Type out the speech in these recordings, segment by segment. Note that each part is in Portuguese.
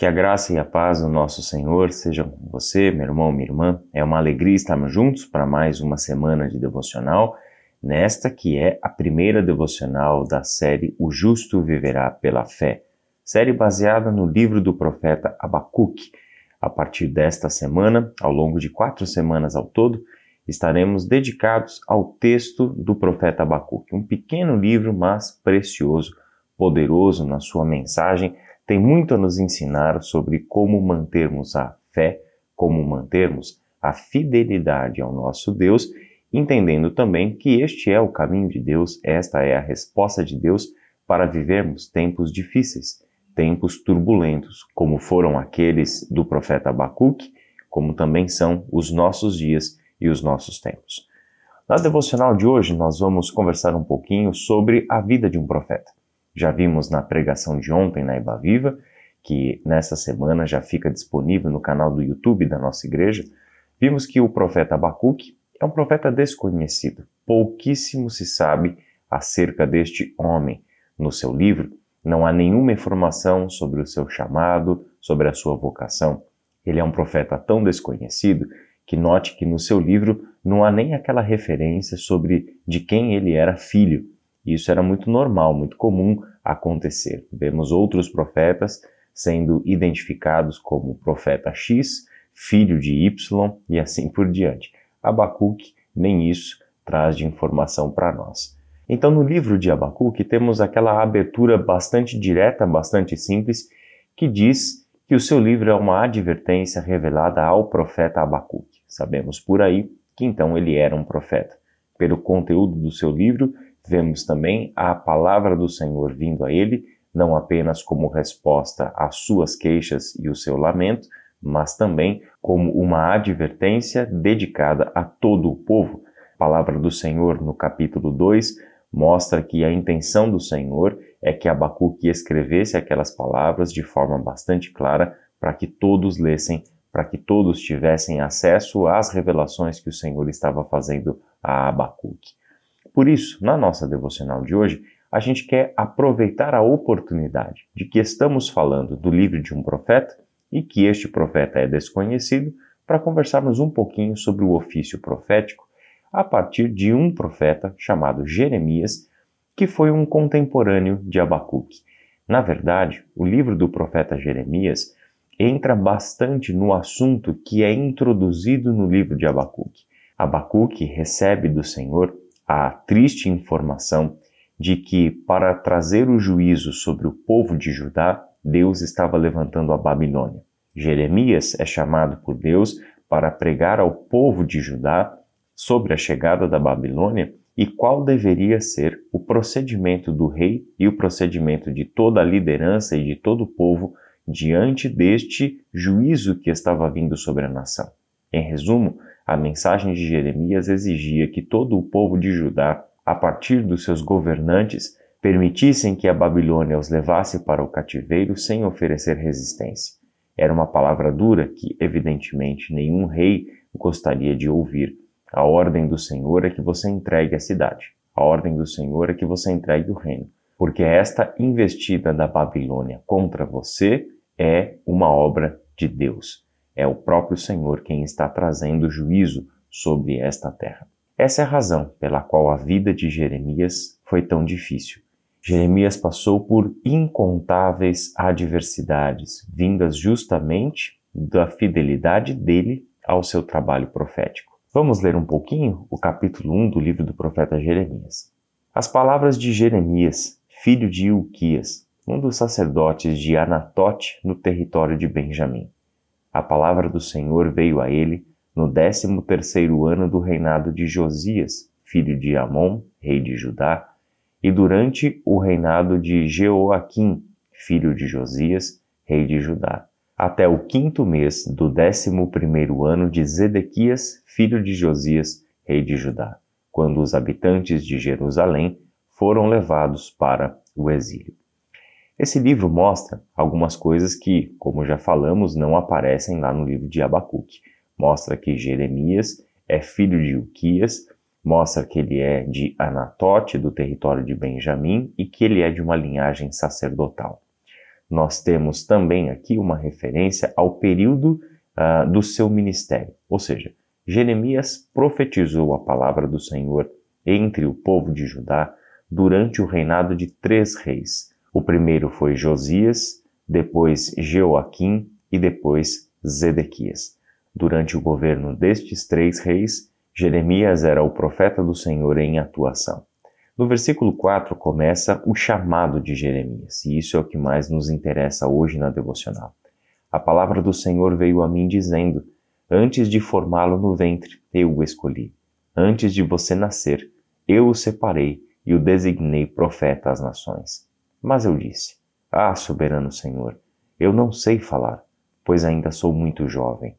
Que a graça e a paz do nosso Senhor sejam com você, meu irmão, minha irmã. É uma alegria estarmos juntos para mais uma semana de devocional, nesta que é a primeira devocional da série O Justo Viverá pela Fé, série baseada no livro do profeta Abacuque. A partir desta semana, ao longo de quatro semanas ao todo, estaremos dedicados ao texto do profeta Abacuque, um pequeno livro, mas precioso, poderoso na sua mensagem, tem muito a nos ensinar sobre como mantermos a fé, como mantermos a fidelidade ao nosso Deus, entendendo também que este é o caminho de Deus, esta é a resposta de Deus para vivermos tempos difíceis, tempos turbulentos, como foram aqueles do profeta Abacuque, como também são os nossos dias e os nossos tempos. Na devocional de hoje, nós vamos conversar um pouquinho sobre a vida de um profeta. Já vimos na pregação de ontem na Iba Viva, que nessa semana já fica disponível no canal do YouTube da nossa igreja, vimos que o profeta Abacuque é um profeta desconhecido. Pouquíssimo se sabe acerca deste homem. No seu livro, não há nenhuma informação sobre o seu chamado, sobre a sua vocação. Ele é um profeta tão desconhecido que note que no seu livro não há nem aquela referência sobre de quem ele era filho. Isso era muito normal, muito comum acontecer. Vemos outros profetas sendo identificados como profeta X, filho de Y e assim por diante. Abacuque nem isso traz de informação para nós. Então, no livro de Abacuque, temos aquela abertura bastante direta, bastante simples, que diz que o seu livro é uma advertência revelada ao profeta Abacuque. Sabemos por aí que então ele era um profeta. Pelo conteúdo do seu livro, vemos também a palavra do Senhor vindo a ele, não apenas como resposta às suas queixas e o seu lamento, mas também como uma advertência dedicada a todo o povo. A palavra do Senhor, no capítulo 2, mostra que a intenção do Senhor é que Abacuque escrevesse aquelas palavras de forma bastante clara para que todos lessem para que todos tivessem acesso às revelações que o Senhor estava fazendo a Abacuque. Por isso, na nossa devocional de hoje, a gente quer aproveitar a oportunidade de que estamos falando do livro de um profeta e que este profeta é desconhecido para conversarmos um pouquinho sobre o ofício profético a partir de um profeta chamado Jeremias, que foi um contemporâneo de Abacuque. Na verdade, o livro do profeta Jeremias entra bastante no assunto que é introduzido no livro de Abacuque. Abacuque recebe do Senhor a triste informação de que, para trazer o juízo sobre o povo de Judá, Deus estava levantando a Babilônia. Jeremias é chamado por Deus para pregar ao povo de Judá sobre a chegada da Babilônia e qual deveria ser o procedimento do rei e o procedimento de toda a liderança e de todo o povo diante deste juízo que estava vindo sobre a nação. Em resumo, a mensagem de Jeremias exigia que todo o povo de Judá, a partir dos seus governantes, permitissem que a Babilônia os levasse para o cativeiro sem oferecer resistência. Era uma palavra dura que, evidentemente, nenhum rei gostaria de ouvir. A ordem do Senhor é que você entregue a cidade. A ordem do Senhor é que você entregue o reino. Porque esta investida da Babilônia contra você é uma obra de Deus. É o próprio Senhor quem está trazendo juízo sobre esta terra. Essa é a razão pela qual a vida de Jeremias foi tão difícil. Jeremias passou por incontáveis adversidades, vindas justamente da fidelidade dele ao seu trabalho profético. Vamos ler um pouquinho o capítulo 1 do livro do profeta Jeremias. As palavras de Jeremias, filho de Ilquias, um dos sacerdotes de Anatote, no território de Benjamim. A palavra do Senhor veio a ele no décimo terceiro ano do reinado de Josias, filho de Amon, rei de Judá, e durante o reinado de Jeoaquim, filho de Josias, rei de Judá, até o quinto mês do décimo primeiro ano de Zedequias, filho de Josias, rei de Judá, quando os habitantes de Jerusalém foram levados para o exílio. Esse livro mostra algumas coisas que, como já falamos, não aparecem lá no livro de Abacuque. Mostra que Jeremias é filho de Uquias, mostra que ele é de Anatote, do território de Benjamim, e que ele é de uma linhagem sacerdotal. nós temos também aqui uma referência ao período uh, do seu ministério. Ou seja, Jeremias profetizou a palavra do Senhor entre o povo de Judá durante o reinado de três reis. O primeiro foi Josias, depois Jeoaquim e depois Zedequias. Durante o governo destes três reis, Jeremias era o profeta do Senhor em atuação. No versículo 4 começa o chamado de Jeremias, e isso é o que mais nos interessa hoje na devocional. A palavra do Senhor veio a mim dizendo: Antes de formá-lo no ventre, eu o escolhi. Antes de você nascer, eu o separei e o designei profeta às nações. Mas eu disse: Ah, soberano Senhor, eu não sei falar, pois ainda sou muito jovem.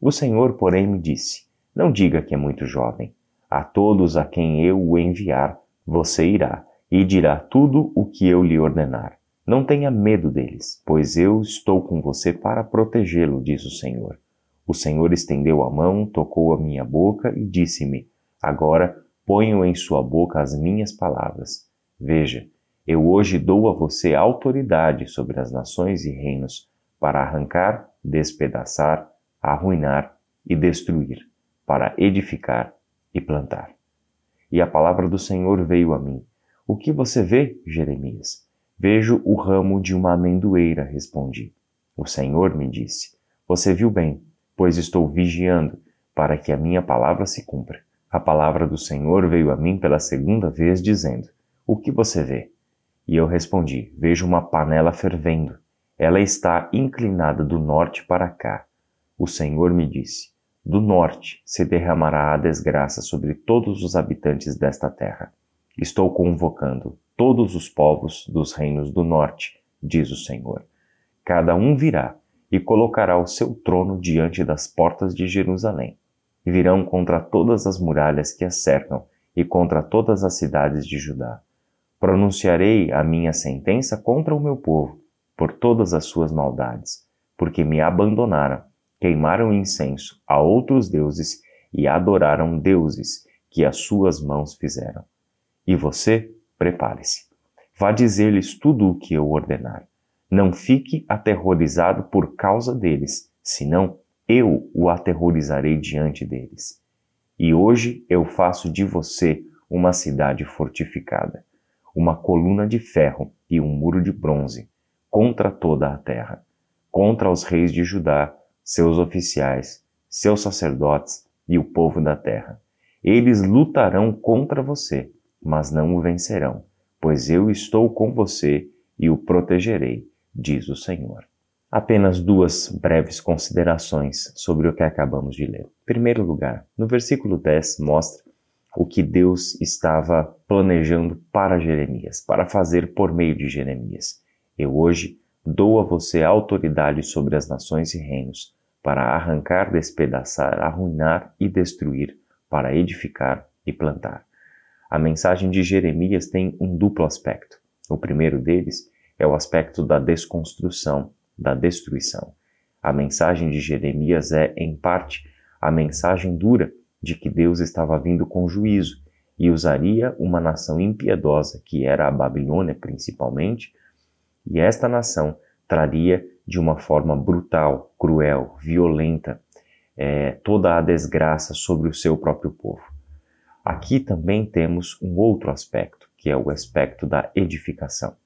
O Senhor, porém, me disse: Não diga que é muito jovem. A todos a quem eu o enviar, você irá e dirá tudo o que eu lhe ordenar. Não tenha medo deles, pois eu estou com você para protegê-lo, diz o Senhor. O Senhor estendeu a mão, tocou a minha boca e disse-me: Agora ponho em sua boca as minhas palavras. Veja, eu hoje dou a você autoridade sobre as nações e reinos para arrancar, despedaçar, arruinar e destruir, para edificar e plantar. E a palavra do Senhor veio a mim. O que você vê, Jeremias? Vejo o ramo de uma amendoeira, respondi. O Senhor me disse: Você viu bem, pois estou vigiando para que a minha palavra se cumpra. A palavra do Senhor veio a mim pela segunda vez, dizendo: O que você vê? E eu respondi: Vejo uma panela fervendo. Ela está inclinada do norte para cá. O Senhor me disse: do norte se derramará a desgraça sobre todos os habitantes desta terra. Estou convocando todos os povos dos reinos do norte, diz o Senhor. Cada um virá e colocará o seu trono diante das portas de Jerusalém. Virão contra todas as muralhas que a cercam e contra todas as cidades de Judá. Pronunciarei a minha sentença contra o meu povo, por todas as suas maldades, porque me abandonaram queimaram incenso a outros deuses e adoraram deuses que as suas mãos fizeram. E você, prepare-se. Vá dizer-lhes tudo o que eu ordenar. Não fique aterrorizado por causa deles, senão eu o aterrorizarei diante deles. E hoje eu faço de você uma cidade fortificada, uma coluna de ferro e um muro de bronze, contra toda a terra, contra os reis de Judá seus oficiais, seus sacerdotes e o povo da terra. Eles lutarão contra você, mas não o vencerão, pois eu estou com você e o protegerei, diz o Senhor. Apenas duas breves considerações sobre o que acabamos de ler. Em primeiro lugar, no versículo 10 mostra o que Deus estava planejando para Jeremias, para fazer por meio de Jeremias. Eu hoje dou a você autoridade sobre as nações e reinos, para arrancar, despedaçar, arruinar e destruir, para edificar e plantar. A mensagem de Jeremias tem um duplo aspecto. O primeiro deles é o aspecto da desconstrução, da destruição. A mensagem de Jeremias é, em parte, a mensagem dura de que Deus estava vindo com juízo e usaria uma nação impiedosa, que era a Babilônia principalmente, e esta nação traria de uma forma brutal, cruel, violenta, é, toda a desgraça sobre o seu próprio povo. Aqui também temos um outro aspecto, que é o aspecto da edificação.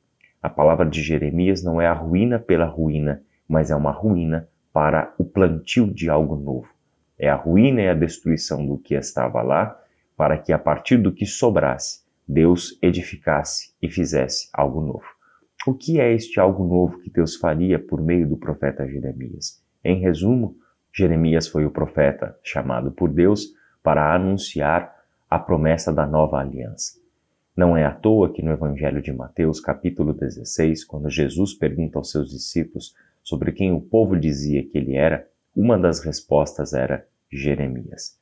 A palavra de Jeremias não é a ruína pela ruína, mas é uma ruína para o plantio de algo novo. É a ruína e a destruição do que estava lá, para que a partir do que sobrasse, Deus edificasse e fizesse algo novo. O que é este algo novo que Deus faria por meio do profeta Jeremias? Em resumo, Jeremias foi o profeta chamado por Deus para anunciar a promessa da nova aliança. Não é à toa que no Evangelho de Mateus, capítulo 16, quando Jesus pergunta aos seus discípulos sobre quem o povo dizia que ele era, uma das respostas era Jeremias.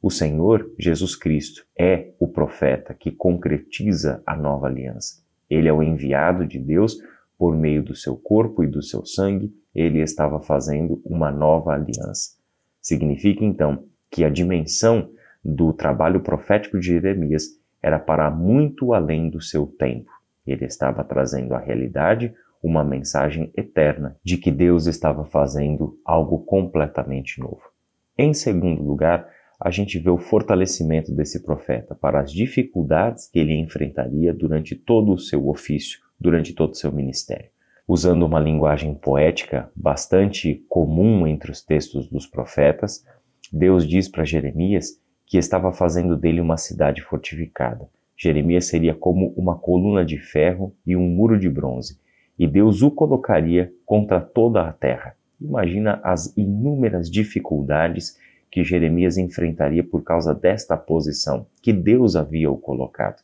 O Senhor Jesus Cristo é o profeta que concretiza a nova aliança. Ele é o enviado de Deus por meio do seu corpo e do seu sangue, ele estava fazendo uma nova aliança. Significa então que a dimensão do trabalho profético de Jeremias era para muito além do seu tempo. Ele estava trazendo à realidade uma mensagem eterna de que Deus estava fazendo algo completamente novo. Em segundo lugar, a gente vê o fortalecimento desse profeta para as dificuldades que ele enfrentaria durante todo o seu ofício, durante todo o seu ministério. Usando uma linguagem poética bastante comum entre os textos dos profetas, Deus diz para Jeremias que estava fazendo dele uma cidade fortificada. Jeremias seria como uma coluna de ferro e um muro de bronze, e Deus o colocaria contra toda a terra. Imagina as inúmeras dificuldades que Jeremias enfrentaria por causa desta posição que Deus havia o colocado.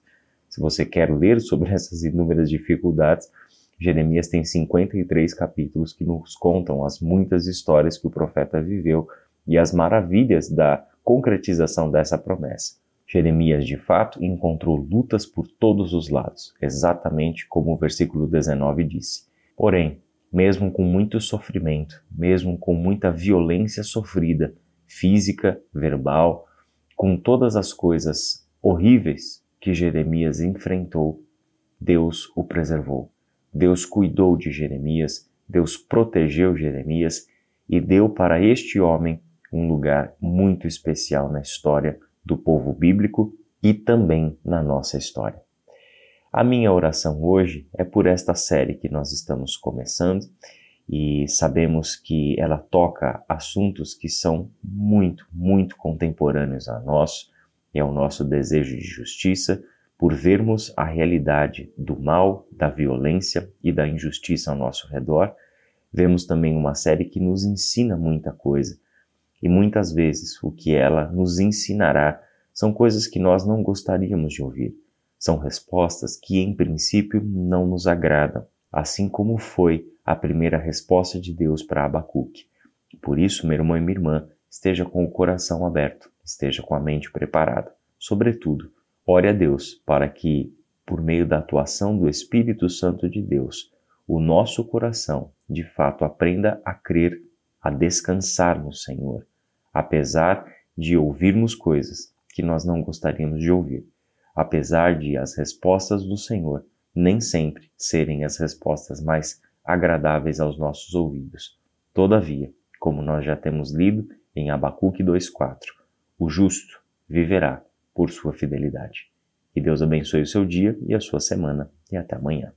Se você quer ler sobre essas inúmeras dificuldades, Jeremias tem 53 capítulos que nos contam as muitas histórias que o profeta viveu e as maravilhas da concretização dessa promessa. Jeremias, de fato, encontrou lutas por todos os lados, exatamente como o versículo 19 disse. Porém, mesmo com muito sofrimento, mesmo com muita violência sofrida, física, verbal, com todas as coisas horríveis que Jeremias enfrentou, Deus o preservou. Deus cuidou de Jeremias, Deus protegeu Jeremias e deu para este homem um lugar muito especial na história do povo bíblico e também na nossa história. A minha oração hoje é por esta série que nós estamos começando e sabemos que ela toca assuntos que são muito, muito contemporâneos a nós e ao nosso desejo de justiça por vermos a realidade do mal, da violência e da injustiça ao nosso redor. Vemos também uma série que nos ensina muita coisa e muitas vezes o que ela nos ensinará são coisas que nós não gostaríamos de ouvir. São respostas que, em princípio, não nos agradam, assim como foi a primeira resposta de Deus para Abacuque. Por isso, meu irmão e minha irmã, esteja com o coração aberto, esteja com a mente preparada. Sobretudo, ore a Deus para que, por meio da atuação do Espírito Santo de Deus, o nosso coração de fato aprenda a crer, a descansar no Senhor, apesar de ouvirmos coisas que nós não gostaríamos de ouvir, apesar de as respostas do Senhor nem sempre serem as respostas mais agradáveis aos nossos ouvidos. Todavia, como nós já temos lido em Abacuque 2:4, o justo viverá por sua fidelidade. Que Deus abençoe o seu dia e a sua semana e até amanhã.